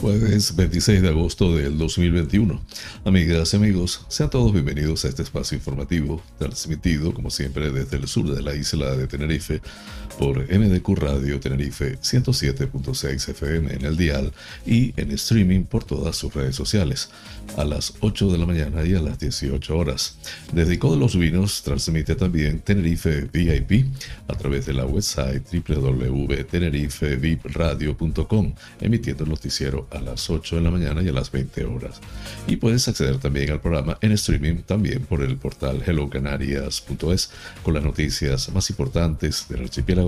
Jueves 26 de agosto del 2021. Amigas y amigos, sean todos bienvenidos a este espacio informativo, transmitido como siempre desde el sur de la isla de Tenerife por MDQ Radio Tenerife 107.6 FM en el dial y en streaming por todas sus redes sociales a las 8 de la mañana y a las 18 horas. Desde Ico de los Vinos transmite también Tenerife VIP a través de la website www.tenerifevipradio.com emitiendo el noticiero a las 8 de la mañana y a las 20 horas. Y puedes acceder también al programa en streaming también por el portal hellocanarias.es con las noticias más importantes del archipiélago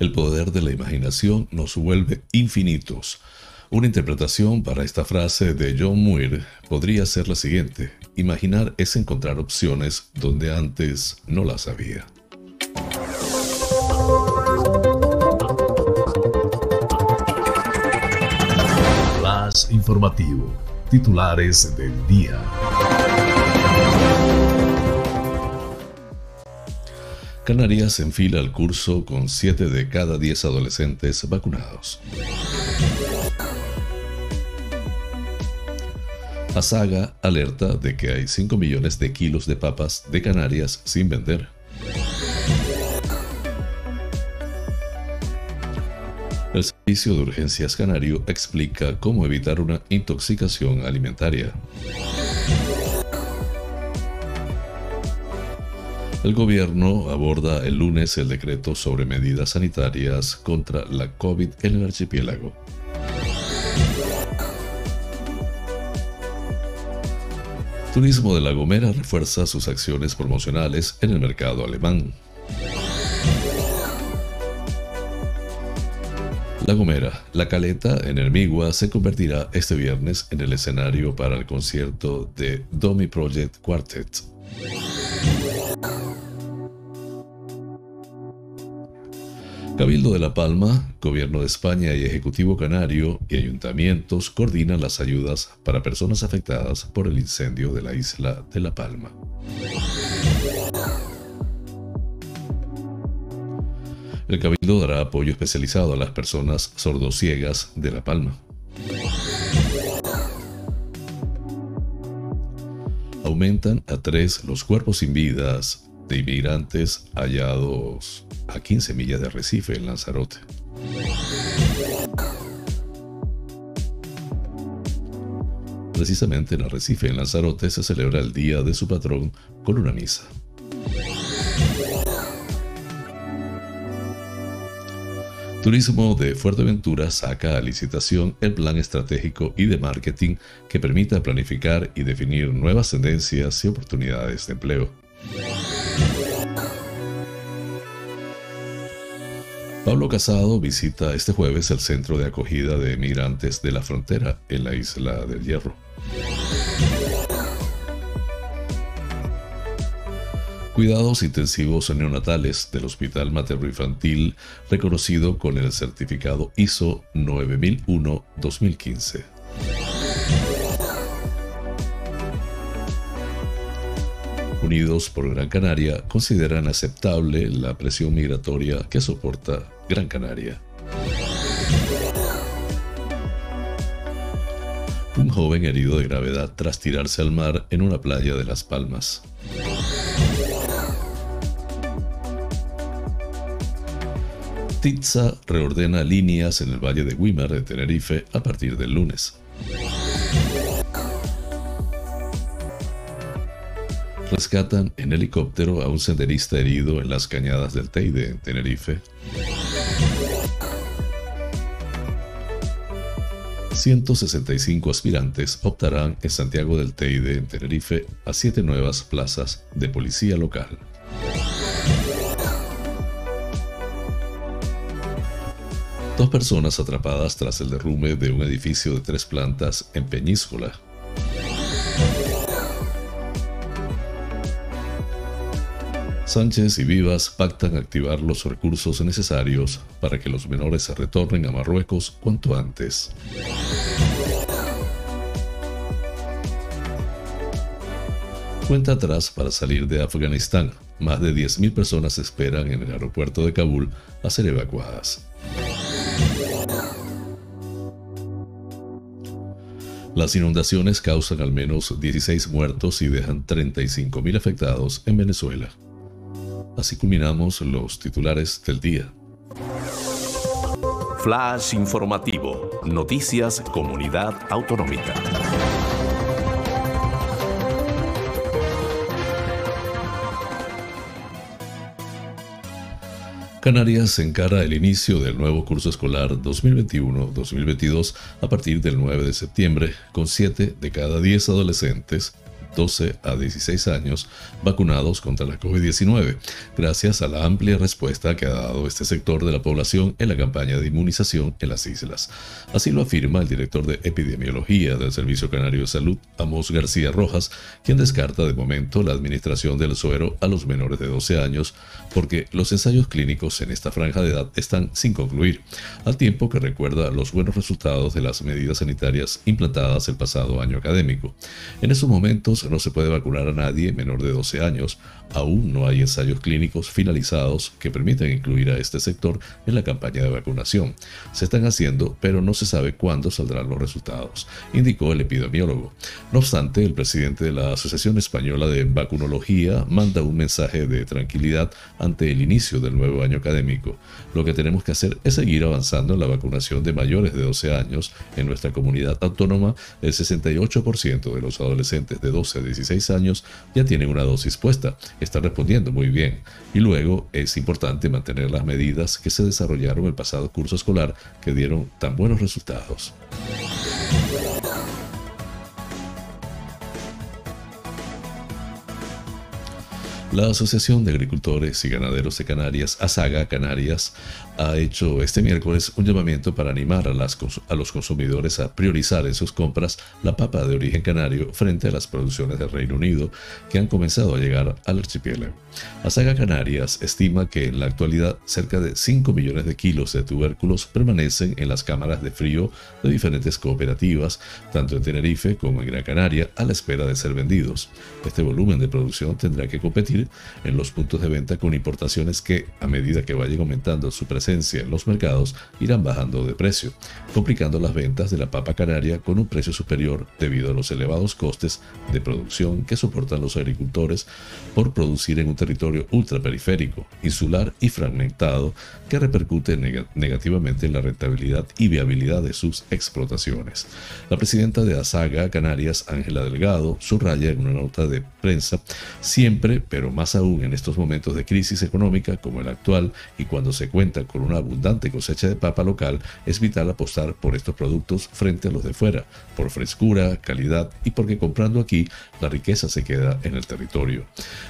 El poder de la imaginación nos vuelve infinitos. Una interpretación para esta frase de John Muir podría ser la siguiente. Imaginar es encontrar opciones donde antes no las había. Más informativo. Titulares del día. Canarias enfila al curso con 7 de cada 10 adolescentes vacunados. Asaga alerta de que hay 5 millones de kilos de papas de Canarias sin vender. El Servicio de Urgencias Canario explica cómo evitar una intoxicación alimentaria. El gobierno aborda el lunes el decreto sobre medidas sanitarias contra la COVID en el archipiélago. Turismo de La Gomera refuerza sus acciones promocionales en el mercado alemán. La Gomera, La Caleta en Hermigua se convertirá este viernes en el escenario para el concierto de Domi Project Quartet. Cabildo de La Palma, Gobierno de España y Ejecutivo Canario y ayuntamientos coordinan las ayudas para personas afectadas por el incendio de la isla de La Palma. El Cabildo dará apoyo especializado a las personas sordociegas de La Palma. Aumentan a tres los cuerpos sin vidas de inmigrantes hallados a 15 millas de Recife en Lanzarote. Precisamente en Arrecife, en Lanzarote, se celebra el Día de su patrón con una misa. Turismo de Fuerteventura saca a licitación el plan estratégico y de marketing que permita planificar y definir nuevas tendencias y oportunidades de empleo. Pablo Casado visita este jueves el centro de acogida de migrantes de la frontera en la isla del Hierro. Cuidados intensivos neonatales del Hospital Materno Infantil reconocido con el certificado ISO 9001-2015. Unidos por Gran Canaria consideran aceptable la presión migratoria que soporta Gran Canaria. Un joven herido de gravedad tras tirarse al mar en una playa de Las Palmas. Stitza reordena líneas en el valle de Wimar de Tenerife a partir del lunes. Rescatan en helicóptero a un senderista herido en las cañadas del Teide, en Tenerife. ...165 aspirantes optarán en Santiago del Teide, en Tenerife, a siete nuevas plazas de policía local. Dos personas atrapadas tras el derrumbe de un edificio de tres plantas en Peñíscola. Sánchez y Vivas pactan activar los recursos necesarios para que los menores se retornen a Marruecos cuanto antes. Cuenta atrás para salir de Afganistán. Más de 10.000 personas esperan en el aeropuerto de Kabul a ser evacuadas. Las inundaciones causan al menos 16 muertos y dejan 35.000 afectados en Venezuela. Así culminamos los titulares del día. Flash informativo. Noticias Comunidad Autonómica. Canarias encara el inicio del nuevo curso escolar 2021-2022 a partir del 9 de septiembre, con 7 de cada 10 adolescentes 12 a 16 años vacunados contra la COVID-19, gracias a la amplia respuesta que ha dado este sector de la población en la campaña de inmunización en las islas. Así lo afirma el director de epidemiología del Servicio Canario de Salud, Amos García Rojas, quien descarta de momento la administración del suero a los menores de 12 años porque los ensayos clínicos en esta franja de edad están sin concluir, al tiempo que recuerda los buenos resultados de las medidas sanitarias implantadas el pasado año académico. En esos momentos no se puede vacunar a nadie menor de 12 años. Aún no hay ensayos clínicos finalizados que permitan incluir a este sector en la campaña de vacunación. Se están haciendo, pero no se sabe cuándo saldrán los resultados, indicó el epidemiólogo. No obstante, el presidente de la Asociación Española de Vacunología manda un mensaje de tranquilidad ante el inicio del nuevo año académico. Lo que tenemos que hacer es seguir avanzando en la vacunación de mayores de 12 años. En nuestra comunidad autónoma, el 68% de los adolescentes de 12 a 16 años ya tienen una dosis puesta, están respondiendo muy bien. Y luego es importante mantener las medidas que se desarrollaron el pasado curso escolar que dieron tan buenos resultados. La Asociación de Agricultores y Ganaderos de Canarias, ASAGA Canarias, ha hecho este miércoles un llamamiento para animar a, las, a, los consumidores a priorizar en sus compras la papa de origen canario frente a las producciones del Reino Unido que han comenzado a llegar al archipiélago. Asaga Canarias estima que en la actualidad cerca de 5 millones de kilos de tubérculos permanecen en las cámaras de frío de diferentes cooperativas, tanto en Tenerife como en Gran Canaria, a la espera de ser vendidos. Este volumen de producción tendrá que competir en los puntos de venta con importaciones que, a medida que vayan aumentando su presencia, en los mercados irán bajando de precio, complicando las ventas de la papa canaria con un precio superior debido a los elevados costes de producción que soportan los agricultores por producir en un territorio ultraperiférico, insular y fragmentado que repercute negativamente en la rentabilidad y viabilidad de sus explotaciones. La presidenta de Asaga Canarias, Ángela Delgado, subraya en una nota de prensa, siempre, pero más aún en estos momentos de crisis económica como el actual y cuando se cuenta con una abundante cosecha de papa local, es vital apostar por estos productos frente a los de fuera, por frescura, calidad y porque comprando aquí la riqueza se queda en el territorio.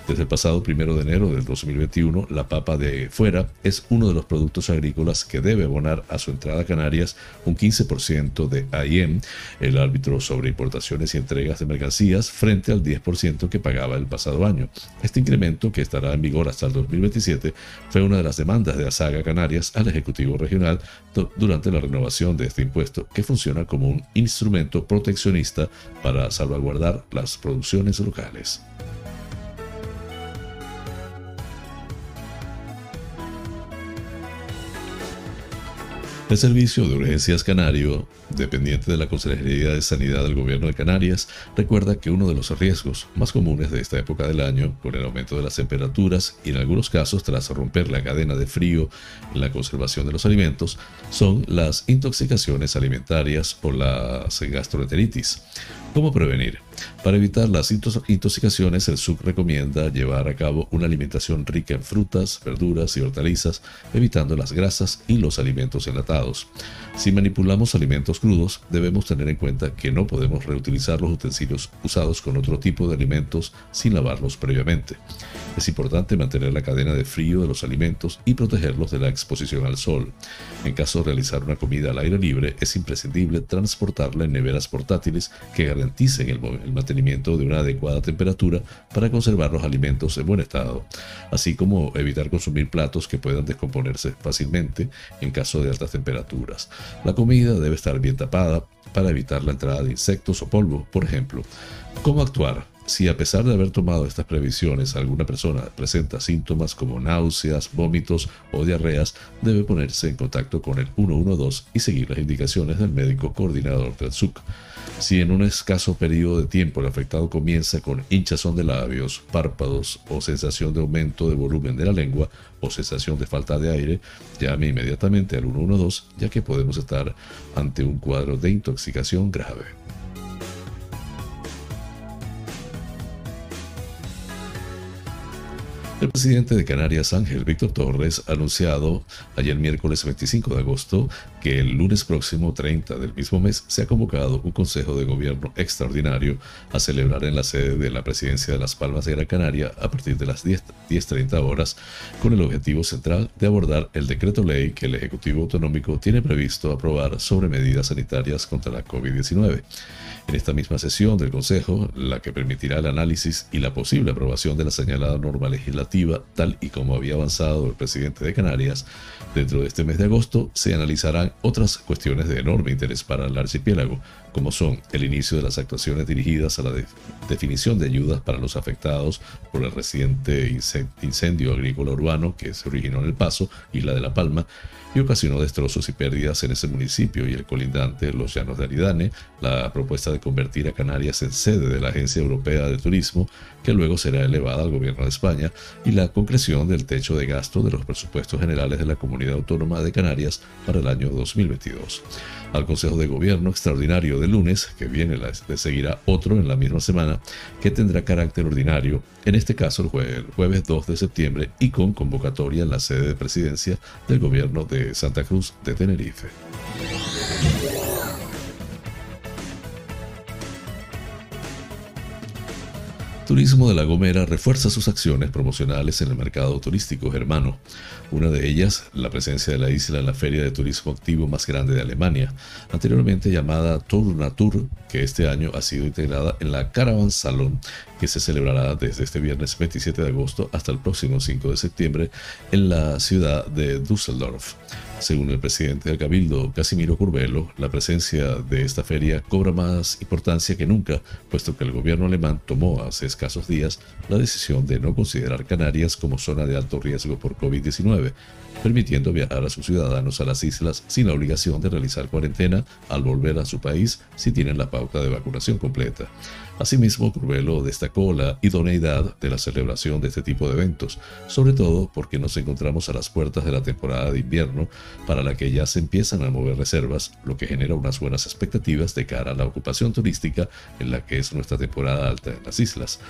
Desde el pasado primero de enero del 2021, la papa de fuera es uno de los productos agrícolas que debe abonar a su entrada a Canarias un 15% de AIM, el árbitro sobre importaciones y entregas de mercancías, frente al 10% que pagaba el pasado año. Este incremento, que estará en vigor hasta el 2027, fue una de las demandas de Asaga Canarias al Ejecutivo Regional durante la renovación de este impuesto, que funciona como un instrumento proteccionista para salvaguardar las producciones locales. El Servicio de Urgencias Canario, dependiente de la Consejería de Sanidad del Gobierno de Canarias, recuerda que uno de los riesgos más comunes de esta época del año, con el aumento de las temperaturas y en algunos casos tras romper la cadena de frío en la conservación de los alimentos, son las intoxicaciones alimentarias o las gastroenteritis. ¿Cómo prevenir? Para evitar las intoxicaciones, el SUC recomienda llevar a cabo una alimentación rica en frutas, verduras y hortalizas, evitando las grasas y los alimentos enlatados. Si manipulamos alimentos crudos, debemos tener en cuenta que no podemos reutilizar los utensilios usados con otro tipo de alimentos sin lavarlos previamente. Es importante mantener la cadena de frío de los alimentos y protegerlos de la exposición al sol. En caso de realizar una comida al aire libre, es imprescindible transportarla en neveras portátiles que garanticen el, mantenimiento de una adecuada temperatura para conservar los alimentos en buen estado, así como evitar consumir platos que puedan descomponerse fácilmente en caso de altas temperaturas. La comida debe estar bien tapada para evitar la entrada de insectos o polvo, por ejemplo. ¿Cómo actuar? Si a pesar de haber tomado estas previsiones alguna persona presenta síntomas como náuseas, vómitos o diarreas, debe ponerse en contacto con el 112 y seguir las indicaciones del médico coordinador del SUC. Si en un escaso periodo de tiempo el afectado comienza con hinchazón de labios, párpados o sensación de aumento de volumen de la lengua o sensación de falta de aire, llame inmediatamente al 112 ya que podemos estar ante un cuadro de intoxicación grave. El presidente de Canarias, Ángel Víctor Torres, ha anunciado ayer miércoles 25 de agosto que el lunes próximo 30 del mismo mes se ha convocado un Consejo de Gobierno extraordinario a celebrar en la sede de la Presidencia de Las Palmas de Gran Canaria a partir de las 10.30 horas con el objetivo central de abordar el decreto ley que el Ejecutivo Autonómico tiene previsto aprobar sobre medidas sanitarias contra la COVID-19. En esta misma sesión del Consejo, la que permitirá el análisis y la posible aprobación de la señalada norma legislativa, tal y como había avanzado el presidente de Canarias, dentro de este mes de agosto se analizarán otras cuestiones de enorme interés para el archipiélago, como son el inicio de las actuaciones dirigidas a la definición de ayudas para los afectados por el reciente incendio agrícola urbano que se originó en El Paso, Isla de La Palma, y ocasionó destrozos y pérdidas en ese municipio y el colindante Los Llanos de Aridane, la propuesta de convertir a Canarias en sede de la Agencia Europea de Turismo, que luego será elevada al gobierno de España, y la concreción del techo de gasto de los presupuestos generales de la Comunidad Autónoma de Canarias para el año 2022 al Consejo de Gobierno extraordinario de lunes, que viene le seguirá otro en la misma semana, que tendrá carácter ordinario, en este caso el, el jueves 2 de septiembre y con convocatoria en la sede de presidencia del Gobierno de Santa Cruz de Tenerife. Turismo de La Gomera refuerza sus acciones promocionales en el mercado turístico germano. Una de ellas, la presencia de la isla en la feria de turismo activo más grande de Alemania, anteriormente llamada Tour que este año ha sido integrada en la Caravan Salon, que se celebrará desde este viernes 27 de agosto hasta el próximo 5 de septiembre en la ciudad de Düsseldorf. Según el presidente del Cabildo, Casimiro Curbelo, la presencia de esta feria cobra más importancia que nunca, puesto que el gobierno alemán tomó hace escasos días la decisión de no considerar Canarias como zona de alto riesgo por COVID-19, permitiendo viajar a sus ciudadanos a las islas sin la obligación de realizar cuarentena al volver a su país si tienen la pauta de vacunación completa. Asimismo, Curbelo destacó la idoneidad de la celebración de este tipo de eventos, sobre todo porque nos encontramos a las puertas de la temporada de invierno para la que ya se empiezan a mover reservas, lo que genera unas buenas expectativas de cara a la ocupación turística en la que es nuestra temporada alta en las islas.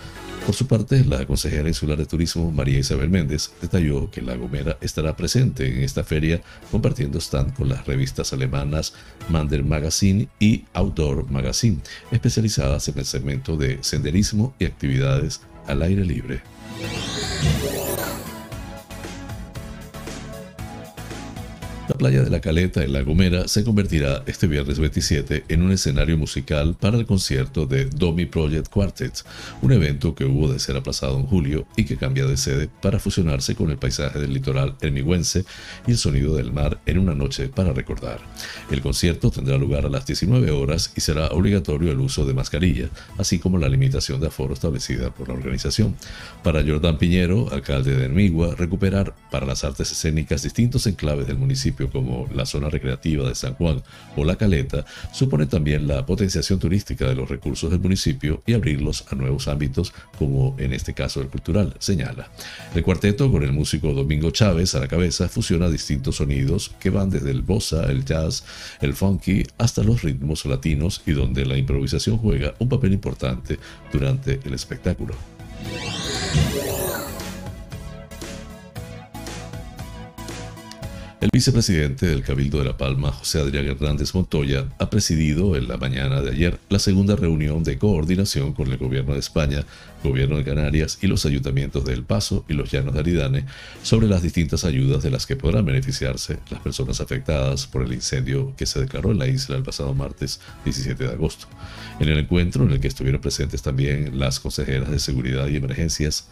Por su parte, la consejera insular de turismo María Isabel Méndez detalló que La Gomera estará presente en esta feria compartiendo stand con las revistas alemanas Mander Magazine y Outdoor Magazine, especializadas en el segmento de senderismo y actividades al aire libre. La playa de la Caleta en La Gomera se convertirá este viernes 27 en un escenario musical para el concierto de Domi Project Quartet, un evento que hubo de ser aplazado en julio y que cambia de sede para fusionarse con el paisaje del litoral ermigüense y el sonido del mar en una noche para recordar. El concierto tendrá lugar a las 19 horas y será obligatorio el uso de mascarilla, así como la limitación de aforo establecida por la organización. Para Jordán Piñero, alcalde de Hermigua, recuperar para las artes escénicas distintos enclaves del municipio municipio como la zona recreativa de San Juan o La Caleta supone también la potenciación turística de los recursos del municipio y abrirlos a nuevos ámbitos como en este caso el cultural, señala. El cuarteto con el músico Domingo Chávez a la cabeza fusiona distintos sonidos que van desde el bossa, el jazz, el funky hasta los ritmos latinos y donde la improvisación juega un papel importante durante el espectáculo. El vicepresidente del Cabildo de La Palma, José Adrián Hernández Montoya, ha presidido en la mañana de ayer la segunda reunión de coordinación con el Gobierno de España, Gobierno de Canarias y los ayuntamientos de El Paso y los Llanos de Aridane sobre las distintas ayudas de las que podrán beneficiarse las personas afectadas por el incendio que se declaró en la isla el pasado martes 17 de agosto. En el encuentro, en el que estuvieron presentes también las consejeras de Seguridad y Emergencias,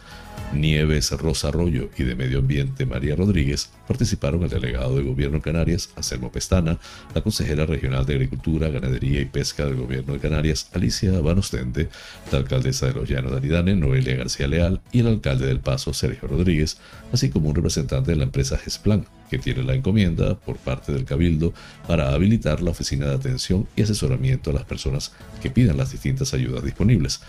Nieves Rosa Arroyo y de Medio Ambiente María Rodríguez, participaron el delegado de Gobierno de Canarias, Anselmo Pestana, la consejera regional de Agricultura, Ganadería y Pesca del Gobierno de Canarias, Alicia Banostende, la alcaldesa de Los Llanos de Aridane, Noelia García Leal, y el alcalde del Paso, Sergio Rodríguez, así como un representante de la empresa GESPLAN, que tiene la encomienda por parte del Cabildo para habilitar la oficina de atención y asesoramiento a las personas que pidan las distintas ayudas disponibles.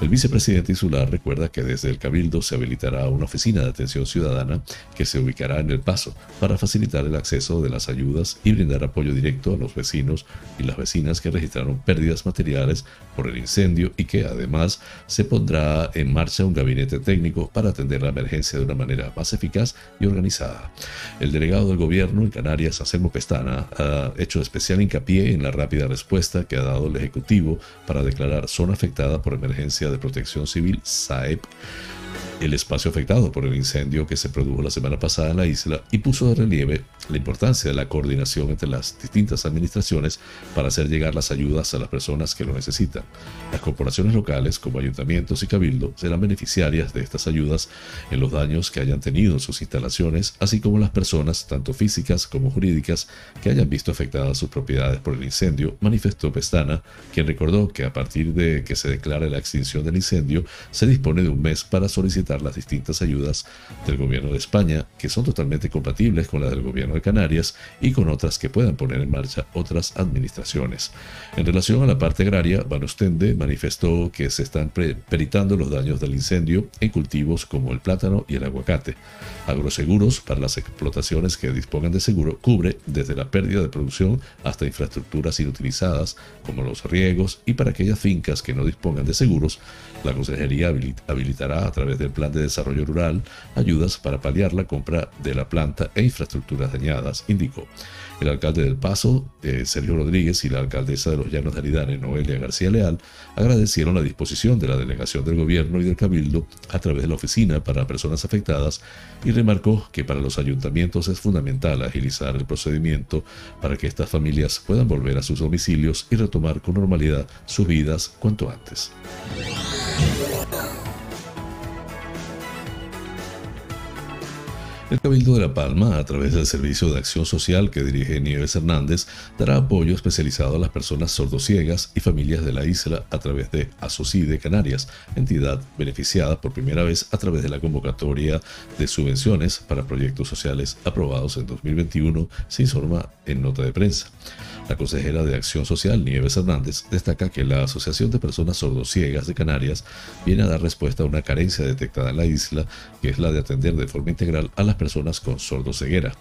El vicepresidente insular recuerda que desde el Cabildo se habilitará una oficina de atención ciudadana que se ubicará en el paso para facilitar el acceso de las ayudas y brindar apoyo directo a los vecinos y las vecinas que registraron pérdidas materiales por el incendio y que además se pondrá en marcha un gabinete técnico para atender la emergencia de una manera más eficaz y organizada. El delegado del gobierno en Canarias, Anselmo Pestana, ha hecho especial hincapié en la rápida respuesta que ha dado el Ejecutivo para declarar zona afectada por emergencia de Protección Civil, SAEP, el espacio afectado por el incendio que se produjo la semana pasada en la isla y puso de relieve la importancia de la coordinación entre las distintas administraciones para hacer llegar las ayudas a las personas que lo necesitan. Las corporaciones locales, como ayuntamientos y cabildo, serán beneficiarias de estas ayudas en los daños que hayan tenido en sus instalaciones, así como las personas, tanto físicas como jurídicas, que hayan visto afectadas sus propiedades por el incendio, manifestó Pestana, quien recordó que a partir de que se declare la extinción del incendio, se dispone de un mes para solicitar las distintas ayudas del gobierno de España, que son totalmente compatibles con las del gobierno de Canarias y con otras que puedan poner en marcha otras administraciones. En relación a la parte agraria, Van Ostende manifestó que se están peritando los daños del incendio en cultivos como el plátano y el aguacate. Agroseguros para las explotaciones que dispongan de seguro cubre desde la pérdida de producción hasta infraestructuras inutilizadas como los riegos y para aquellas fincas que no dispongan de seguros, la Consejería habilitará a través del Plan de Desarrollo Rural ayudas para paliar la compra de la planta e infraestructuras dañadas, indicó. El alcalde del Paso, eh, Sergio Rodríguez, y la alcaldesa de los Llanos de Aridane, Noelia García Leal, agradecieron la disposición de la delegación del gobierno y del cabildo a través de la oficina para personas afectadas y remarcó que para los ayuntamientos es fundamental agilizar el procedimiento para que estas familias puedan volver a sus domicilios y retomar con normalidad sus vidas cuanto antes. El Cabildo de La Palma, a través del Servicio de Acción Social que dirige Nieves Hernández, dará apoyo especializado a las personas sordociegas y familias de la isla a través de de Canarias, entidad beneficiada por primera vez a través de la convocatoria de subvenciones para proyectos sociales aprobados en 2021, se informa en nota de prensa. La consejera de Acción Social, Nieves Hernández, destaca que la Asociación de Personas Sordociegas de Canarias viene a dar respuesta a una carencia detectada en la isla, que es la de atender de forma integral a las personas con sordoceguera.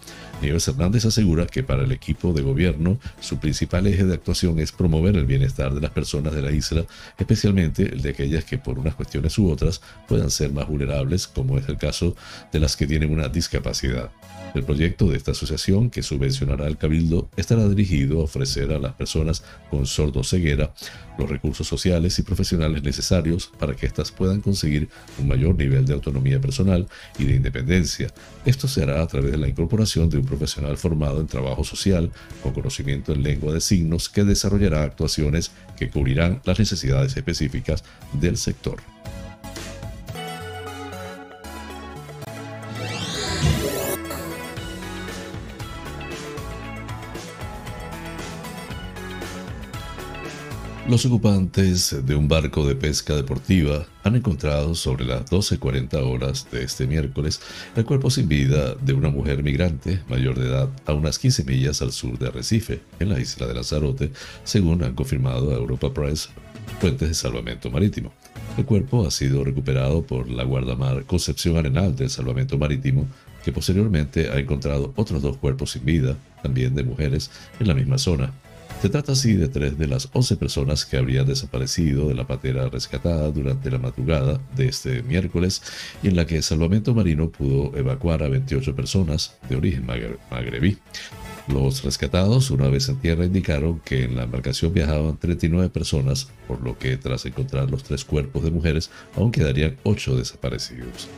Nieves Hernández asegura que para el equipo de gobierno su principal eje de actuación es promover el bienestar de las personas de la isla, especialmente el de aquellas que por unas cuestiones u otras puedan ser más vulnerables, como es el caso de las que tienen una discapacidad. El proyecto de esta asociación, que subvencionará el Cabildo, estará dirigido a ofrecer a las personas con sordo-ceguera los recursos sociales y profesionales necesarios para que éstas puedan conseguir un mayor nivel de autonomía personal y de independencia. Esto se hará a través de la incorporación de un profesional formado en trabajo social con conocimiento en lengua de signos que desarrollará actuaciones que cubrirán las necesidades específicas del sector. Los ocupantes de un barco de pesca deportiva han encontrado sobre las 12.40 horas de este miércoles el cuerpo sin vida de una mujer migrante mayor de edad a unas 15 millas al sur de Arrecife, en la isla de Lanzarote, según han confirmado a Europa Press fuentes de salvamento marítimo. El cuerpo ha sido recuperado por la guardamar Concepción Arenal del Salvamento Marítimo, que posteriormente ha encontrado otros dos cuerpos sin vida, también de mujeres, en la misma zona. Se trata así de tres de las 11 personas que habrían desaparecido de la patera rescatada durante la madrugada de este miércoles y en la que Salvamento Marino pudo evacuar a 28 personas de origen magrebí. Los rescatados, una vez en tierra, indicaron que en la embarcación viajaban 39 personas, por lo que tras encontrar los tres cuerpos de mujeres, aún quedarían 8 desaparecidos.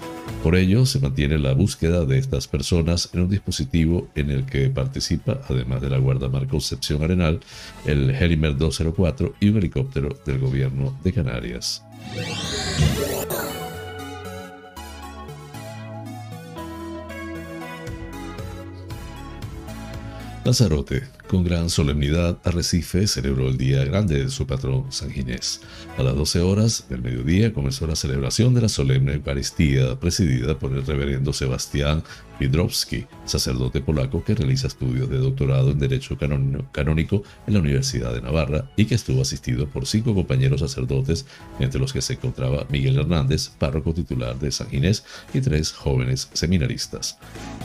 Por ello, se mantiene la búsqueda de estas personas en un dispositivo en el que participa, además de la Guardamar Concepción Arenal, el Helimer 204 y un helicóptero del gobierno de Canarias. Lanzarote, con gran solemnidad, Arrecife celebró el día grande de su patrón San Ginés. A las 12 horas del mediodía comenzó la celebración de la solemne Eucaristía, presidida por el reverendo Sebastián Pidrowski, sacerdote polaco que realiza estudios de doctorado en Derecho Canónico en la Universidad de Navarra y que estuvo asistido por cinco compañeros sacerdotes, entre los que se encontraba Miguel Hernández, párroco titular de San Ginés, y tres jóvenes seminaristas.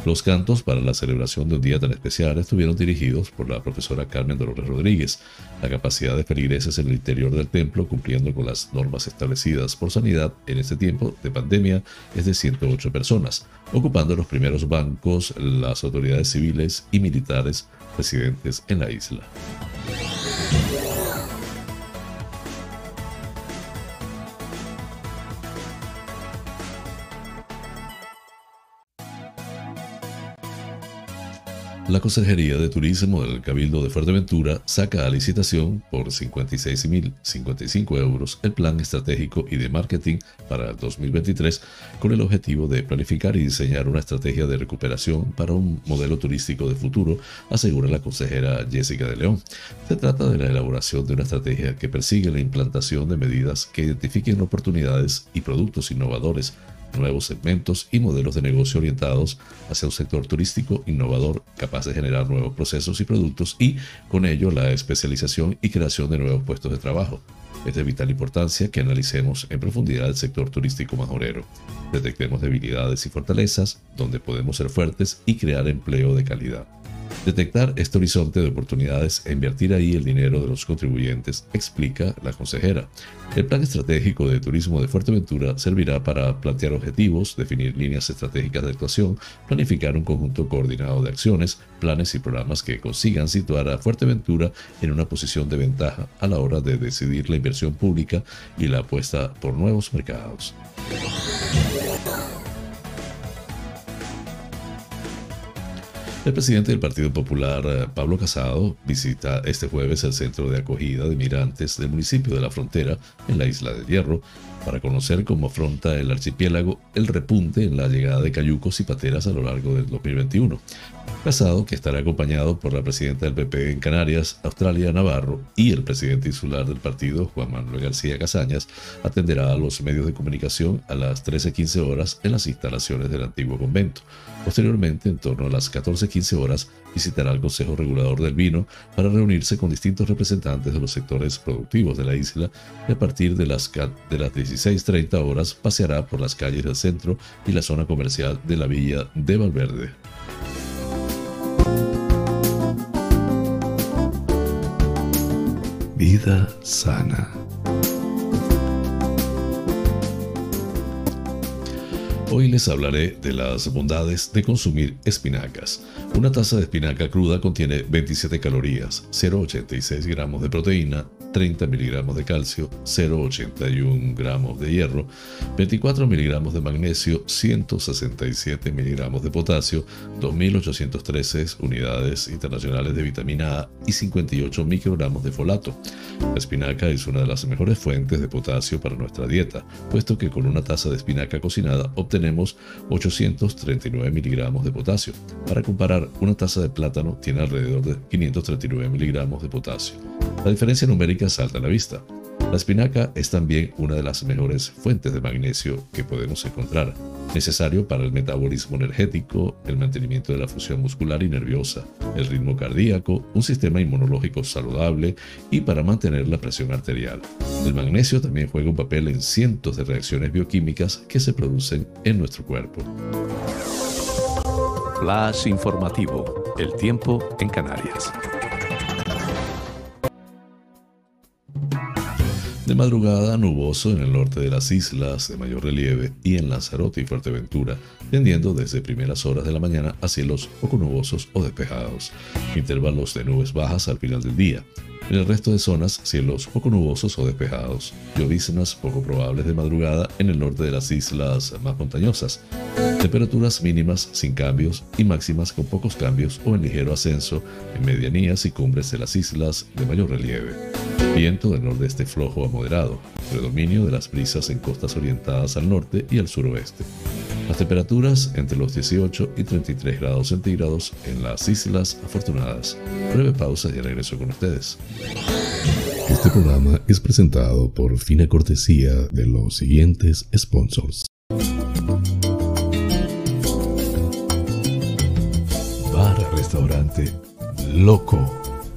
Los cantos para la celebración de un día tan especial estuvieron dirigidos por la profesora Carmen Dolores Rodríguez. La capacidad de feligreses en el interior del templo, cumpliendo con las normas establecidas por sanidad en este tiempo de pandemia, es de 108 personas, ocupando los primeros bancos las autoridades civiles y militares residentes en la isla. La Consejería de Turismo del Cabildo de Fuerteventura saca a licitación por 56.055 euros el plan estratégico y de marketing para el 2023 con el objetivo de planificar y diseñar una estrategia de recuperación para un modelo turístico de futuro, asegura la consejera Jessica de León. Se trata de la elaboración de una estrategia que persigue la implantación de medidas que identifiquen oportunidades y productos innovadores nuevos segmentos y modelos de negocio orientados hacia un sector turístico innovador capaz de generar nuevos procesos y productos y, con ello, la especialización y creación de nuevos puestos de trabajo. Es de vital importancia que analicemos en profundidad el sector turístico majorero. Detectemos debilidades y fortalezas, donde podemos ser fuertes y crear empleo de calidad. Detectar este horizonte de oportunidades e invertir ahí el dinero de los contribuyentes, explica la consejera. El plan estratégico de turismo de Fuerteventura servirá para plantear objetivos, definir líneas estratégicas de actuación, planificar un conjunto coordinado de acciones, planes y programas que consigan situar a Fuerteventura en una posición de ventaja a la hora de decidir la inversión pública y la apuesta por nuevos mercados. El presidente del Partido Popular, eh, Pablo Casado, visita este jueves el centro de acogida de migrantes del municipio de La Frontera, en la isla de Hierro, para conocer cómo afronta el archipiélago el repunte en la llegada de cayucos y pateras a lo largo del 2021. Casado, que estará acompañado por la presidenta del PP en Canarias, Australia Navarro, y el presidente insular del partido, Juan Manuel García Casañas, atenderá a los medios de comunicación a las 13.15 horas en las instalaciones del antiguo convento. Posteriormente, en torno a las 14.15 horas, visitará el Consejo Regulador del Vino para reunirse con distintos representantes de los sectores productivos de la isla a partir de las, de las 16.30 horas paseará por las calles del centro y la zona comercial de la villa de Valverde. Vida sana. Hoy les hablaré de las bondades de consumir espinacas. Una taza de espinaca cruda contiene 27 calorías, 0,86 gramos de proteína, 30 miligramos de calcio, 0,81 gramos de hierro, 24 miligramos de magnesio, 167 miligramos de potasio, 2.813 unidades internacionales de vitamina A y 58 microgramos de folato. La espinaca es una de las mejores fuentes de potasio para nuestra dieta, puesto que con una taza de espinaca cocinada obtenemos tenemos 839 miligramos de potasio. Para comparar, una taza de plátano tiene alrededor de 539 miligramos de potasio. La diferencia numérica salta a la vista. La espinaca es también una de las mejores fuentes de magnesio que podemos encontrar, necesario para el metabolismo energético, el mantenimiento de la función muscular y nerviosa, el ritmo cardíaco, un sistema inmunológico saludable y para mantener la presión arterial. El magnesio también juega un papel en cientos de reacciones bioquímicas que se producen en nuestro cuerpo. Flash informativo. El tiempo en Canarias. De madrugada nuboso en el norte de las islas de mayor relieve y en Lanzarote y Fuerteventura, tendiendo desde primeras horas de la mañana a cielos poco nubosos o despejados, intervalos de nubes bajas al final del día. En el resto de zonas, cielos poco nubosos o despejados, lloviznas poco probables de madrugada en el norte de las islas más montañosas, temperaturas mínimas sin cambios y máximas con pocos cambios o en ligero ascenso en medianías y cumbres de las islas de mayor relieve. Viento del nordeste flojo a moderado, predominio de las brisas en costas orientadas al norte y al suroeste. Las temperaturas entre los 18 y 33 grados centígrados en las Islas Afortunadas. Breve pausa y regreso con ustedes. Este programa es presentado por fina cortesía de los siguientes sponsors. Bar Restaurante Loco,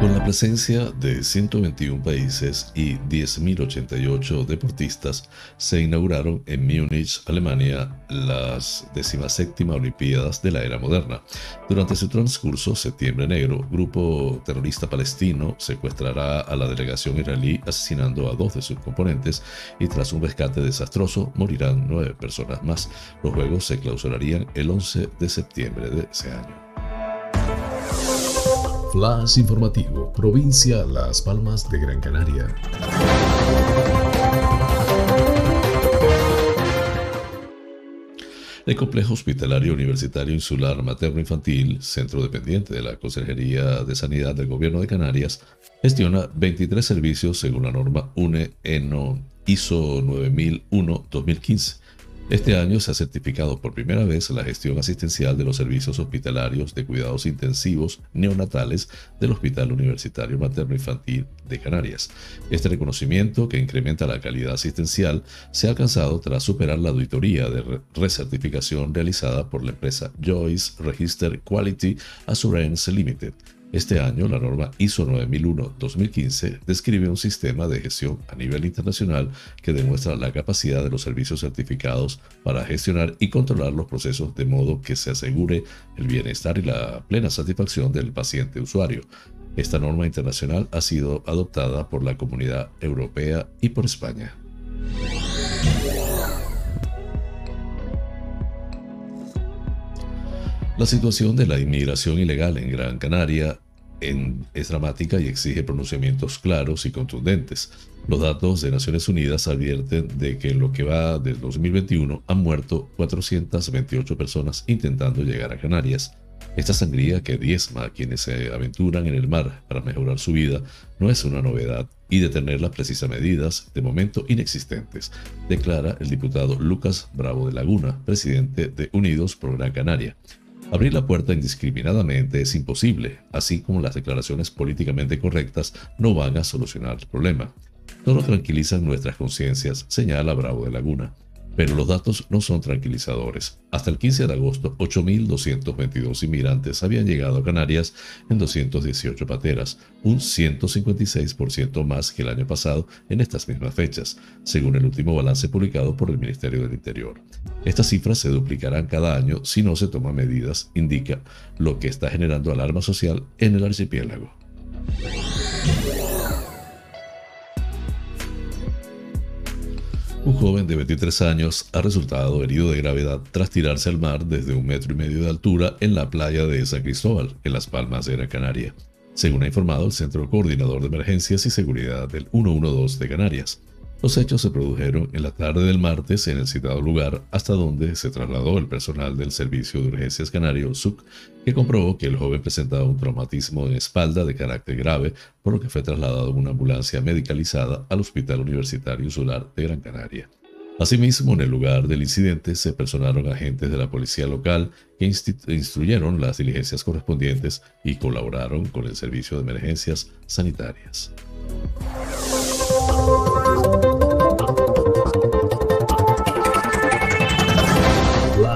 Con la presencia de 121 países y 10.088 deportistas, se inauguraron en Múnich, Alemania, las 17 Olimpiadas de la era moderna. Durante su transcurso, Septiembre Negro, grupo terrorista palestino secuestrará a la delegación israelí asesinando a dos de sus componentes y tras un rescate desastroso morirán nueve personas más. Los Juegos se clausurarían el 11 de septiembre de ese año. Flash informativo, provincia Las Palmas de Gran Canaria. El Complejo Hospitalario Universitario Insular Materno Infantil, centro dependiente de la Consejería de Sanidad del Gobierno de Canarias, gestiona 23 servicios según la norma UNE ENO ISO 9001-2015 Este año se ha certificado por primera vez la gestión asistencial de los servicios hospitalarios de cuidados intensivos neonatales del Hospital Universitario Materno Infantil de Canarias. Este reconocimiento, que incrementa la calidad asistencial, se ha alcanzado tras superar la auditoría de recertificación realizada por la empresa Joyce Register Quality Assurance Limited este año, la norma ISO 9001-2015 describe un sistema de gestión a nivel internacional que demuestra la capacidad de los servicios certificados para gestionar y controlar los procesos de modo que se asegure el bienestar y la plena satisfacción del paciente usuario. Esta norma internacional ha sido adoptada por la Comunidad Europea y por España. La situación de la inmigración ilegal en Gran Canaria es dramática y exige pronunciamientos claros y contundentes. Los datos de Naciones Unidas advierten de que en lo que va del 2021 han muerto 428 personas intentando llegar a Canarias. Esta sangría que diezma a quienes se aventuran en el mar para mejorar su vida no es una novedad y de tener las precisas medidas, de momento inexistentes, declara el diputado Lucas Bravo de Laguna, presidente de Unidos por Gran Canaria. Abrir la puerta indiscriminadamente es imposible, así como las declaraciones políticamente correctas no van a solucionar el problema. Solo tranquilizan nuestras conciencias, señala Bravo de Laguna. Pero los datos no son tranquilizadores. Hasta el 15 de agosto, 8.222 inmigrantes habían llegado a Canarias en 218 pateras, un 156% más que el año pasado en estas mismas fechas, según el último balance publicado por el Ministerio del Interior. Estas cifras se duplicarán cada año si no se toman medidas, indica, lo que está generando alarma social en el archipiélago. Un joven de 23 años ha resultado herido de gravedad tras tirarse al mar desde un metro y medio de altura en la playa de San Cristóbal, en Las Palmas de Gran Canaria, según ha informado el Centro Coordinador de Emergencias y Seguridad del 112 de Canarias. Los hechos se produjeron en la tarde del martes en el citado lugar, hasta donde se trasladó el personal del Servicio de Urgencias Canario, SUC, que comprobó que el joven presentaba un traumatismo en espalda de carácter grave, por lo que fue trasladado en una ambulancia medicalizada al Hospital Universitario Insular de Gran Canaria. Asimismo, en el lugar del incidente se personaron agentes de la policía local que instruyeron las diligencias correspondientes y colaboraron con el Servicio de Emergencias Sanitarias.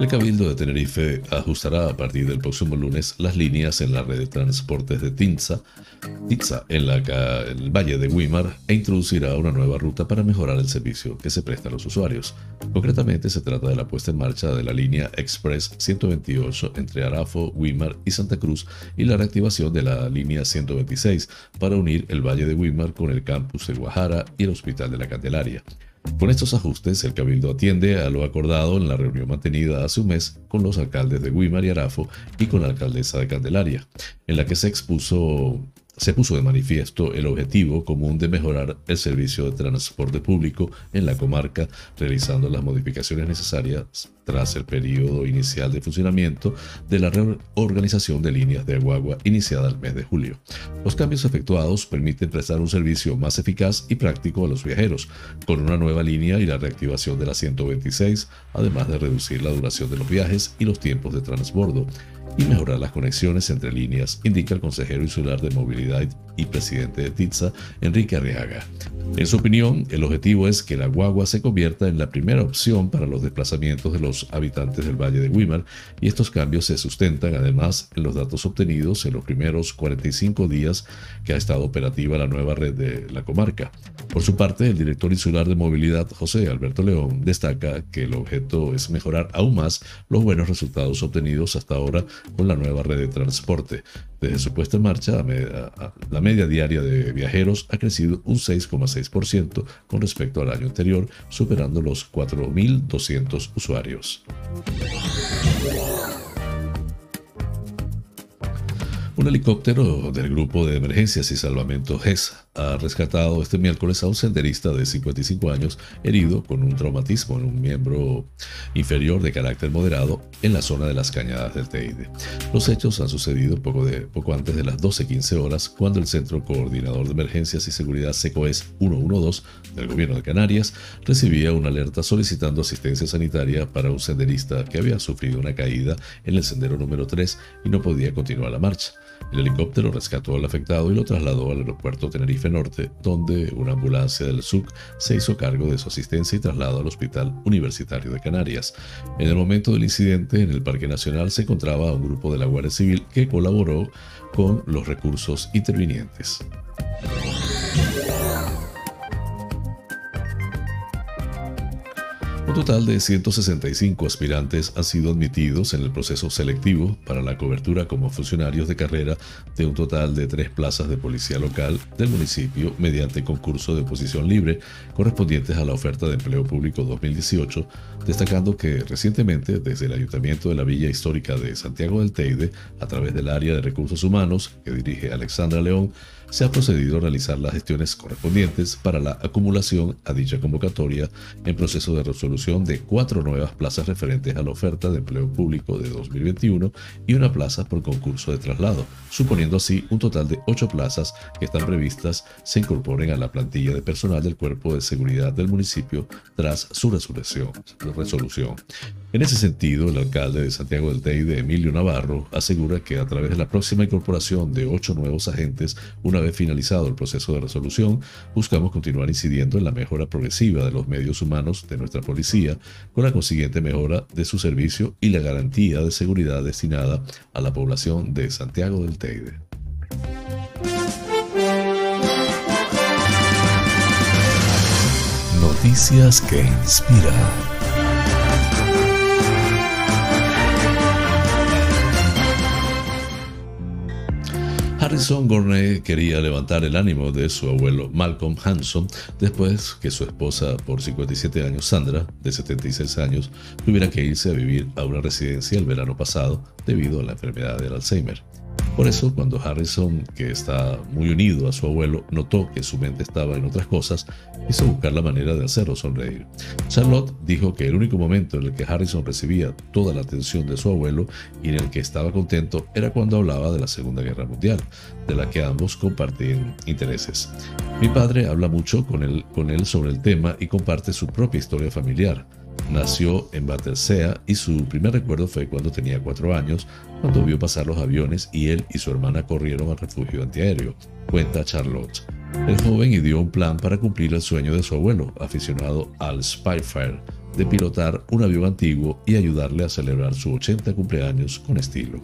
El Cabildo de Tenerife ajustará a partir del próximo lunes las líneas en la red de transportes de Tinza, en la, el Valle de Wimar e introducirá una nueva ruta para mejorar el servicio que se presta a los usuarios. Concretamente se trata de la puesta en marcha de la línea Express 128 entre Arafo, Wimar y Santa Cruz y la reactivación de la línea 126 para unir el Valle de Wimar con el campus de Guajara y el Hospital de la Candelaria. Con estos ajustes, el Cabildo atiende a lo acordado en la reunión mantenida hace un mes con los alcaldes de Guimar y Arafo y con la alcaldesa de Candelaria, en la que se expuso se puso de manifiesto el objetivo común de mejorar el servicio de transporte público en la comarca, realizando las modificaciones necesarias tras el periodo inicial de funcionamiento de la reorganización de líneas de Aguagua iniciada el mes de julio. Los cambios efectuados permiten prestar un servicio más eficaz y práctico a los viajeros, con una nueva línea y la reactivación de la 126, además de reducir la duración de los viajes y los tiempos de transbordo y mejorar las conexiones entre líneas, indica el consejero insular de movilidad y presidente de TITSA, Enrique Arriaga. En su opinión, el objetivo es que la guagua se convierta en la primera opción para los desplazamientos de los habitantes del Valle de Wimar y estos cambios se sustentan además en los datos obtenidos en los primeros 45 días que ha estado operativa la nueva red de la comarca. Por su parte, el director insular de movilidad, José Alberto León, destaca que el objeto es mejorar aún más los buenos resultados obtenidos hasta ahora con la nueva red de transporte. Desde su puesta en marcha, la media diaria de viajeros ha crecido un 6,6% con respecto al año anterior, superando los 4.200 usuarios. Un helicóptero del Grupo de Emergencias y Salvamento GES ha rescatado este miércoles a un senderista de 55 años herido con un traumatismo en un miembro inferior de carácter moderado en la zona de las cañadas del Teide. Los hechos han sucedido poco, de, poco antes de las 12.15 horas cuando el Centro Coordinador de Emergencias y Seguridad SECOES 112 del Gobierno de Canarias recibía una alerta solicitando asistencia sanitaria para un senderista que había sufrido una caída en el sendero número 3 y no podía continuar la marcha. El helicóptero rescató al afectado y lo trasladó al aeropuerto Tenerife Norte, donde una ambulancia del SUC se hizo cargo de su asistencia y traslado al Hospital Universitario de Canarias. En el momento del incidente, en el Parque Nacional se encontraba un grupo de la Guardia Civil que colaboró con los recursos intervinientes. Un total de 165 aspirantes han sido admitidos en el proceso selectivo para la cobertura como funcionarios de carrera de un total de tres plazas de policía local del municipio mediante concurso de posición libre correspondientes a la oferta de empleo público 2018, destacando que recientemente desde el Ayuntamiento de la Villa Histórica de Santiago del Teide, a través del área de recursos humanos que dirige Alexandra León, se ha procedido a realizar las gestiones correspondientes para la acumulación a dicha convocatoria en proceso de resolución de cuatro nuevas plazas referentes a la oferta de empleo público de 2021 y una plaza por concurso de traslado, suponiendo así un total de ocho plazas que están previstas se incorporen a la plantilla de personal del Cuerpo de Seguridad del municipio tras su resolución. resolución. En ese sentido, el alcalde de Santiago del Teide, Emilio Navarro, asegura que a través de la próxima incorporación de ocho nuevos agentes, una vez finalizado el proceso de resolución, buscamos continuar incidiendo en la mejora progresiva de los medios humanos de nuestra policía, con la consiguiente mejora de su servicio y la garantía de seguridad destinada a la población de Santiago del Teide. Noticias que inspiran. Harrison Gournay quería levantar el ánimo de su abuelo Malcolm Hanson después que su esposa por 57 años, Sandra, de 76 años, tuviera que irse a vivir a una residencia el verano pasado debido a la enfermedad del Alzheimer. Por eso, cuando Harrison, que está muy unido a su abuelo, notó que su mente estaba en otras cosas, quiso buscar la manera de hacerlo sonreír. Charlotte dijo que el único momento en el que Harrison recibía toda la atención de su abuelo y en el que estaba contento era cuando hablaba de la Segunda Guerra Mundial, de la que ambos compartían intereses. Mi padre habla mucho con él, sobre el tema y comparte su propia historia familiar. Nació en Battersea y su primer recuerdo fue cuando tenía cuatro años, cuando vio pasar los aviones y él y su hermana corrieron al refugio antiaéreo, cuenta Charlotte. El joven ideó un plan para cumplir el sueño de su abuelo, aficionado al Spitfire, de pilotar un avión antiguo y ayudarle a celebrar su 80 cumpleaños con estilo.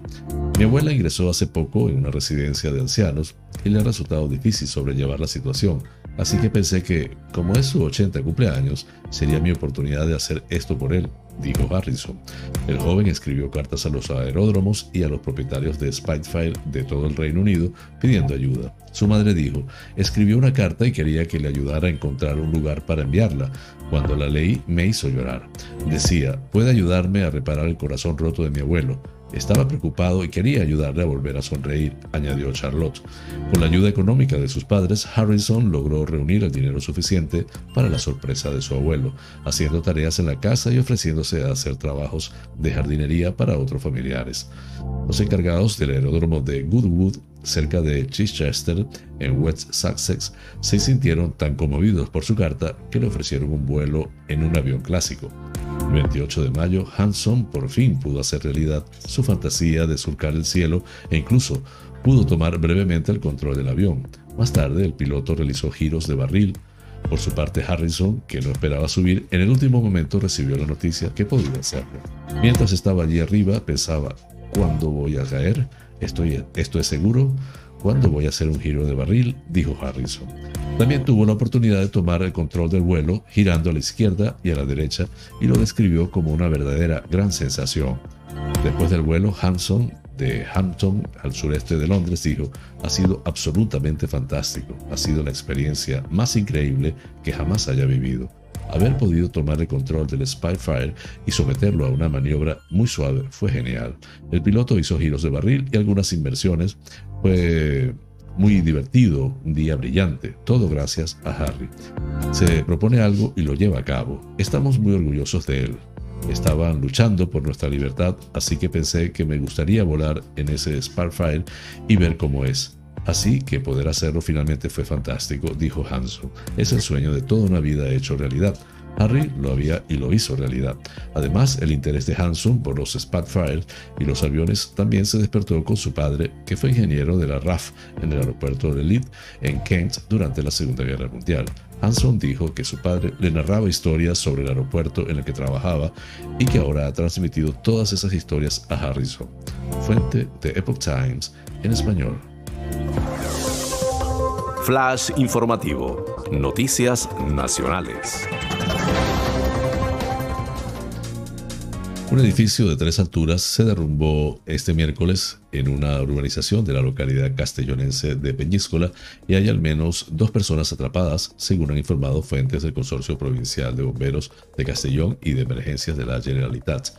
Mi abuela ingresó hace poco en una residencia de ancianos y le ha resultado difícil sobrellevar la situación, Así que pensé que, como es su 80 cumpleaños, sería mi oportunidad de hacer esto por él, dijo Harrison. El joven escribió cartas a los aeródromos y a los propietarios de Spitfire de todo el Reino Unido pidiendo ayuda. Su madre dijo, escribió una carta y quería que le ayudara a encontrar un lugar para enviarla. Cuando la leí me hizo llorar. Decía, puede ayudarme a reparar el corazón roto de mi abuelo. Estaba preocupado y quería ayudarle a volver a sonreír, añadió Charlotte. Con la ayuda económica de sus padres, Harrison logró reunir el dinero suficiente para la sorpresa de su abuelo, haciendo tareas en la casa y ofreciéndose a hacer trabajos de jardinería para otros familiares. Los encargados del aeródromo de Goodwood, cerca de Chichester, en West Sussex, se sintieron tan conmovidos por su carta que le ofrecieron un vuelo en un avión clásico. El 28 de mayo, Hanson por fin pudo hacer realidad su fantasía de surcar el cielo e incluso pudo tomar brevemente el control del avión. Más tarde, el piloto realizó giros de barril. Por su parte, Harrison, que no esperaba subir, en el último momento recibió la noticia que podía hacerlo. Mientras estaba allí arriba, pensaba, ¿cuándo voy a caer? ¿Estoy, ¿Esto es seguro? ¿Cuándo voy a hacer un giro de barril? dijo Harrison. También tuvo la oportunidad de tomar el control del vuelo girando a la izquierda y a la derecha y lo describió como una verdadera gran sensación. Después del vuelo, Hanson de Hampton al sureste de Londres dijo, ha sido absolutamente fantástico, ha sido la experiencia más increíble que jamás haya vivido. Haber podido tomar el control del Spitfire y someterlo a una maniobra muy suave fue genial. El piloto hizo giros de barril y algunas inversiones. Fue muy divertido, un día brillante, todo gracias a Harry. Se propone algo y lo lleva a cabo. Estamos muy orgullosos de él. Estaban luchando por nuestra libertad, así que pensé que me gustaría volar en ese Sparfire y ver cómo es. Así que poder hacerlo finalmente fue fantástico, dijo Hanson. Es el sueño de toda una vida hecho realidad. Harry lo había y lo hizo realidad. Además, el interés de Hanson por los Spitfire y los aviones también se despertó con su padre, que fue ingeniero de la RAF en el aeropuerto de Leeds, en Kent, durante la Segunda Guerra Mundial. Hanson dijo que su padre le narraba historias sobre el aeropuerto en el que trabajaba y que ahora ha transmitido todas esas historias a Harrison. Fuente de Epoch Times en español. Flash informativo. Noticias nacionales. Un edificio de tres alturas se derrumbó este miércoles en una urbanización de la localidad castellonense de Peñíscola y hay al menos dos personas atrapadas, según han informado fuentes del Consorcio Provincial de Bomberos de Castellón y de Emergencias de la Generalitat.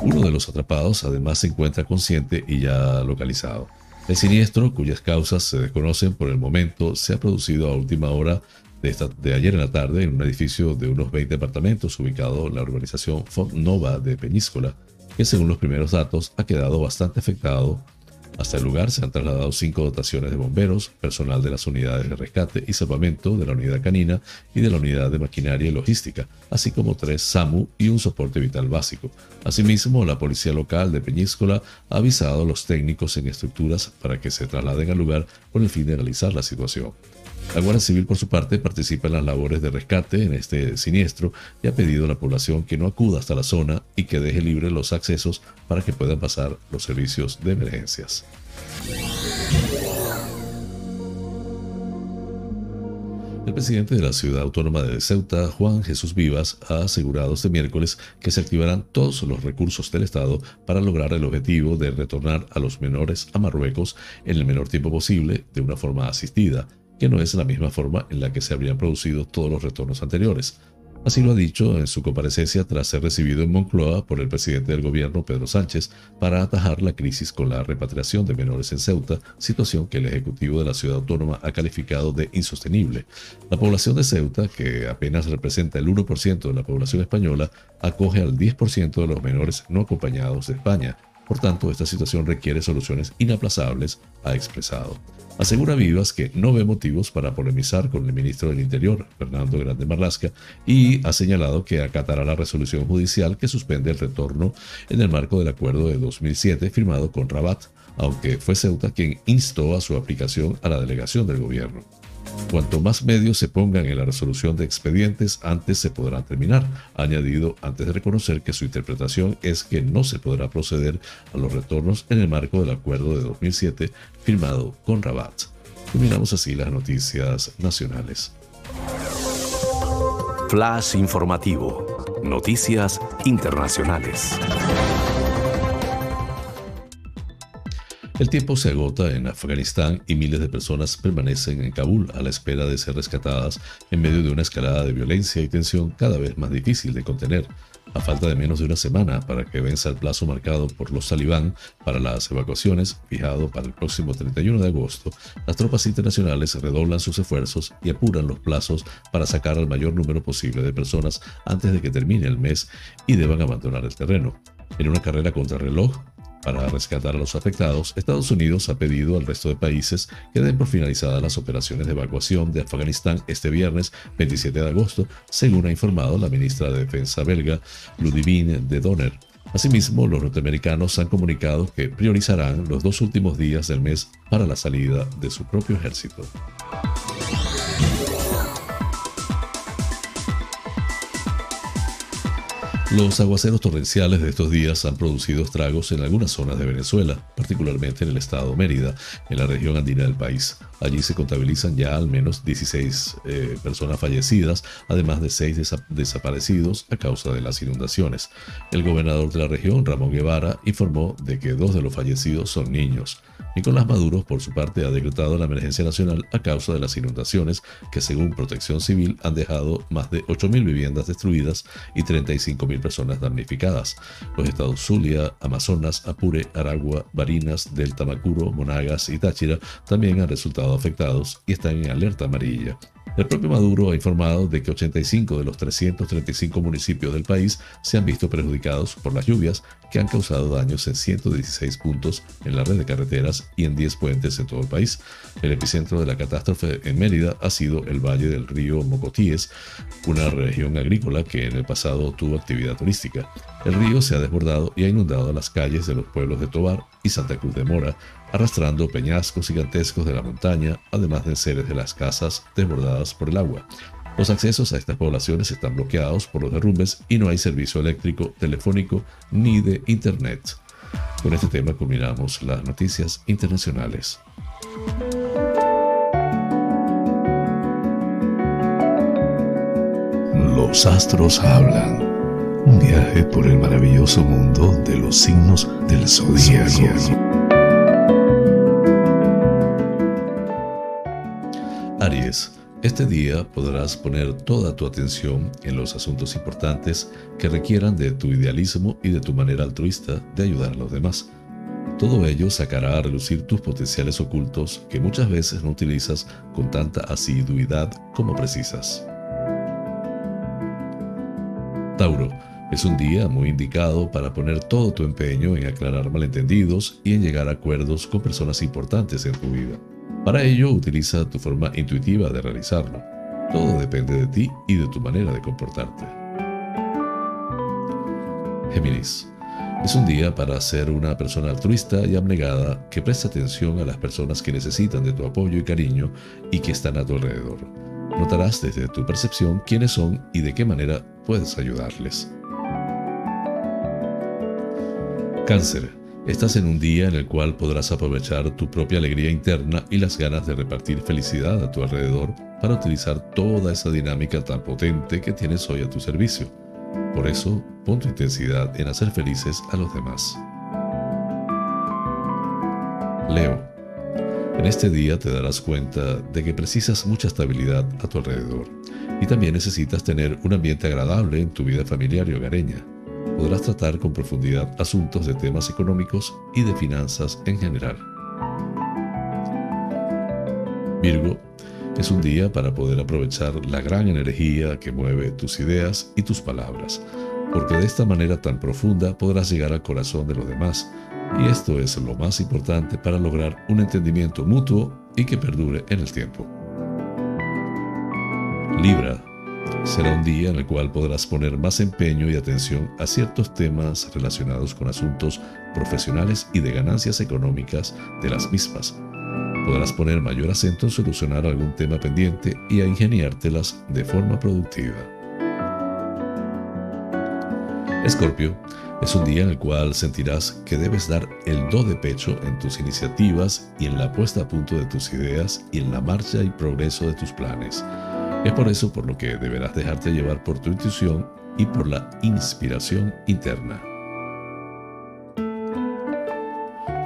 Uno de los atrapados además se encuentra consciente y ya localizado. El siniestro, cuyas causas se desconocen por el momento, se ha producido a última hora de, ayer en la tarde en un edificio de unos 20 apartamentos ubicado en la urbanización Font Nova de Peñíscola, que según los primeros datos ha quedado bastante afectado hasta el lugar se han trasladado cinco dotaciones de bomberos, personal de las unidades de rescate y salvamento de la unidad canina y de la unidad de maquinaria y logística, así como tres SAMU y un soporte vital básico. Asimismo, la policía local de Peñíscola ha avisado a los técnicos en estructuras para que se trasladen al lugar con el fin de analizar la situación. La Guardia Civil, por su parte, participa en las labores de rescate en este siniestro y ha pedido a la población que no acuda hasta la zona y que deje libres los accesos para que puedan pasar los servicios de emergencias. El presidente de la ciudad autónoma de Ceuta, Juan Jesús Vivas, ha asegurado este miércoles que se activarán todos los recursos del Estado para lograr el objetivo de retornar a los menores a Marruecos en el menor tiempo posible de una forma asistida que no es la misma forma en la que se habrían producido todos los retornos anteriores. Así lo ha dicho en su comparecencia tras ser recibido en Moncloa por el presidente del gobierno, Pedro Sánchez, para atajar la crisis con la repatriación de menores en Ceuta, situación que el Ejecutivo de la ciudad autónoma ha calificado de insostenible. La población de Ceuta, que apenas representa el 1% de la población española, acoge al 10% de los menores no acompañados de España. Por tanto, esta situación requiere soluciones inaplazables, ha expresado. Asegura Vivas que no ve motivos para polemizar con el ministro del Interior, Fernando Grande Marlasca, y ha señalado que acatará la resolución judicial que suspende el retorno en el marco del acuerdo de 2007 firmado con Rabat, aunque fue Ceuta quien instó a su aplicación a la delegación del gobierno. Cuanto más medios se pongan en la resolución de expedientes, antes se podrá terminar, añadido antes de reconocer que su interpretación es que no se podrá proceder a los retornos en el marco del acuerdo de 2007 firmado con Rabat. Terminamos así las noticias nacionales. Flash informativo. Noticias internacionales. El tiempo se agota en Afganistán y miles de personas permanecen en Kabul a la espera de ser rescatadas en medio de una escalada de violencia y tensión cada vez más difícil de contener. A falta de menos de una semana para que venza el plazo marcado por los talibán para las evacuaciones, fijado para el próximo 31 de agosto, las tropas internacionales redoblan sus esfuerzos y apuran los plazos para sacar al mayor número posible de personas antes de que termine el mes y deban abandonar el terreno. En una carrera contra reloj, para rescatar a los afectados, Estados Unidos ha pedido al resto de países que den por finalizadas las operaciones de evacuación de Afganistán este viernes 27 de agosto, según ha informado la ministra de Defensa belga, Ludivine de Donner. Asimismo, los norteamericanos han comunicado que priorizarán los dos últimos días del mes para la salida de su propio ejército. Los aguaceros torrenciales de estos días han producido estragos en algunas zonas de Venezuela, particularmente en el estado Mérida, en la región andina del país. Allí se contabilizan ya al menos 16 eh, personas fallecidas, además de 6 desaparecidos a causa de las inundaciones. El gobernador de la región, Ramón Guevara, informó de que dos de los fallecidos son niños. Nicolás Maduro, por su parte, ha decretado la emergencia nacional a causa de las inundaciones que, según Protección Civil, han dejado más de 8.000 viviendas destruidas y 35.000 personas damnificadas. Los estados Zulia, Amazonas, Apure, Aragua, Barinas, Delta Macuro, Monagas y Táchira también han resultado afectados y están en alerta amarilla. El propio Maduro ha informado de que 85 de los 335 municipios del país se han visto perjudicados por las lluvias que han causado daños en 116 puntos en la red de carreteras y en 10 puentes en todo el país. El epicentro de la catástrofe en Mérida ha sido el valle del río Mocotíes, una región agrícola que en el pasado tuvo actividad turística. El río se ha desbordado y ha inundado las calles de los pueblos de Tobar y Santa Cruz de Mora, arrastrando peñascos gigantescos de la montaña, además de seres de las casas desbordadas por el agua. Los accesos a estas poblaciones están bloqueados por los derrumbes y no hay servicio eléctrico, telefónico ni de Internet. Con este tema culminamos las noticias internacionales. Los astros hablan. Un viaje por el maravilloso mundo de los signos del zodiaco. Aries, este día podrás poner toda tu atención en los asuntos importantes que requieran de tu idealismo y de tu manera altruista de ayudar a los demás. Todo ello sacará a relucir tus potenciales ocultos que muchas veces no utilizas con tanta asiduidad como precisas. Tauro, es un día muy indicado para poner todo tu empeño en aclarar malentendidos y en llegar a acuerdos con personas importantes en tu vida. Para ello, utiliza tu forma intuitiva de realizarlo. Todo depende de ti y de tu manera de comportarte. Géminis. Es un día para ser una persona altruista y abnegada que presta atención a las personas que necesitan de tu apoyo y cariño y que están a tu alrededor. Notarás desde tu percepción quiénes son y de qué manera puedes ayudarles. Cáncer. Estás en un día en el cual podrás aprovechar tu propia alegría interna y las ganas de repartir felicidad a tu alrededor para utilizar toda esa dinámica tan potente que tienes hoy a tu servicio. Por eso, pon tu intensidad en hacer felices a los demás. Leo. En este día te darás cuenta de que precisas mucha estabilidad a tu alrededor y también necesitas tener un ambiente agradable en tu vida familiar y hogareña podrás tratar con profundidad asuntos de temas económicos y de finanzas en general. Virgo, es un día para poder aprovechar la gran energía que mueve tus ideas y tus palabras, porque de esta manera tan profunda podrás llegar al corazón de los demás, y esto es lo más importante para lograr un entendimiento mutuo y que perdure en el tiempo. Libra, Será un día en el cual podrás poner más empeño y atención a ciertos temas relacionados con asuntos profesionales y de ganancias económicas de las mismas. Podrás poner mayor acento en solucionar algún tema pendiente y a ingeniártelas de forma productiva. Escorpio, es un día en el cual sentirás que debes dar el do de pecho en tus iniciativas y en la puesta a punto de tus ideas y en la marcha y progreso de tus planes. Es por eso por lo que deberás dejarte llevar por tu intuición y por la inspiración interna.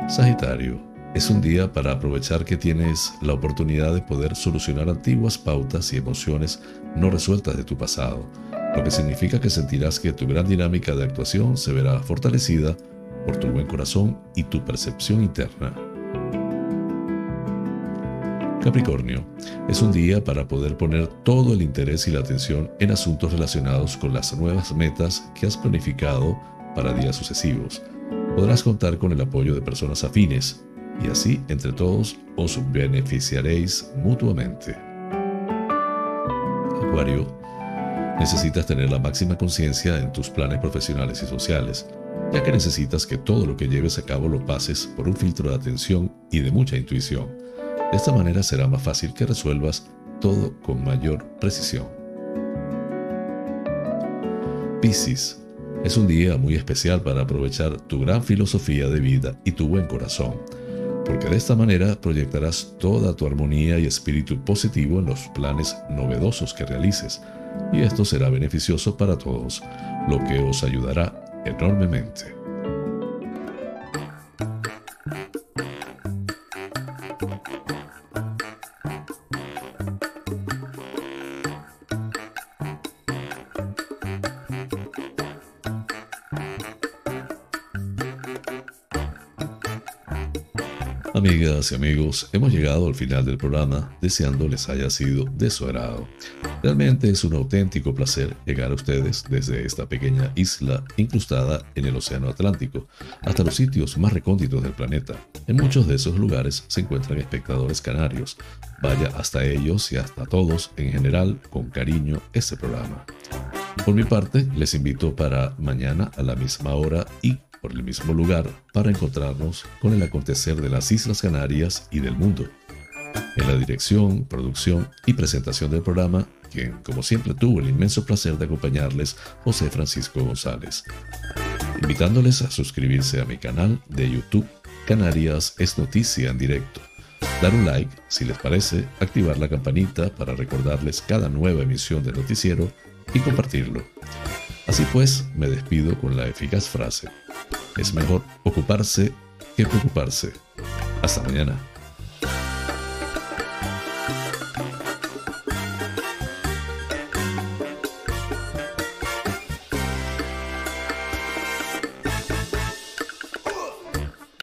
Sagitario, es un día para aprovechar que tienes la oportunidad de poder solucionar antiguas pautas y emociones no resueltas de tu pasado, lo que significa que sentirás que tu gran dinámica de actuación se verá fortalecida por tu buen corazón y tu percepción interna. Capricornio, es un día para poder poner todo el interés y la atención en asuntos relacionados con las nuevas metas que has planificado para días sucesivos. Podrás contar con el apoyo de personas afines y así entre todos os beneficiaréis mutuamente. Acuario, necesitas tener la máxima conciencia en tus planes profesionales y sociales, ya que necesitas que todo lo que lleves a cabo lo pases por un filtro de atención y de mucha intuición de esta manera será más fácil que resuelvas todo con mayor precisión. Piscis. Es un día muy especial para aprovechar tu gran filosofía de vida y tu buen corazón, porque de esta manera proyectarás toda tu armonía y espíritu positivo en los planes novedosos que realices, y esto será beneficioso para todos, lo que os ayudará enormemente. Amigas y amigos, hemos llegado al final del programa deseando les haya sido de su agrado. Realmente es un auténtico placer llegar a ustedes desde esta pequeña isla incrustada en el Océano Atlántico hasta los sitios más recónditos del planeta. En muchos de esos lugares se encuentran espectadores canarios. Vaya hasta ellos y hasta todos en general con cariño este programa. Por mi parte, les invito para mañana a la misma hora y por el mismo lugar para encontrarnos con el acontecer de las Islas Canarias y del mundo. En la dirección, producción y presentación del programa, quien como siempre tuvo el inmenso placer de acompañarles, José Francisco González. Invitándoles a suscribirse a mi canal de YouTube, Canarias es Noticia en directo. Dar un like si les parece, activar la campanita para recordarles cada nueva emisión del noticiero y compartirlo. Así pues, me despido con la eficaz frase. Es mejor ocuparse que preocuparse. Hasta mañana.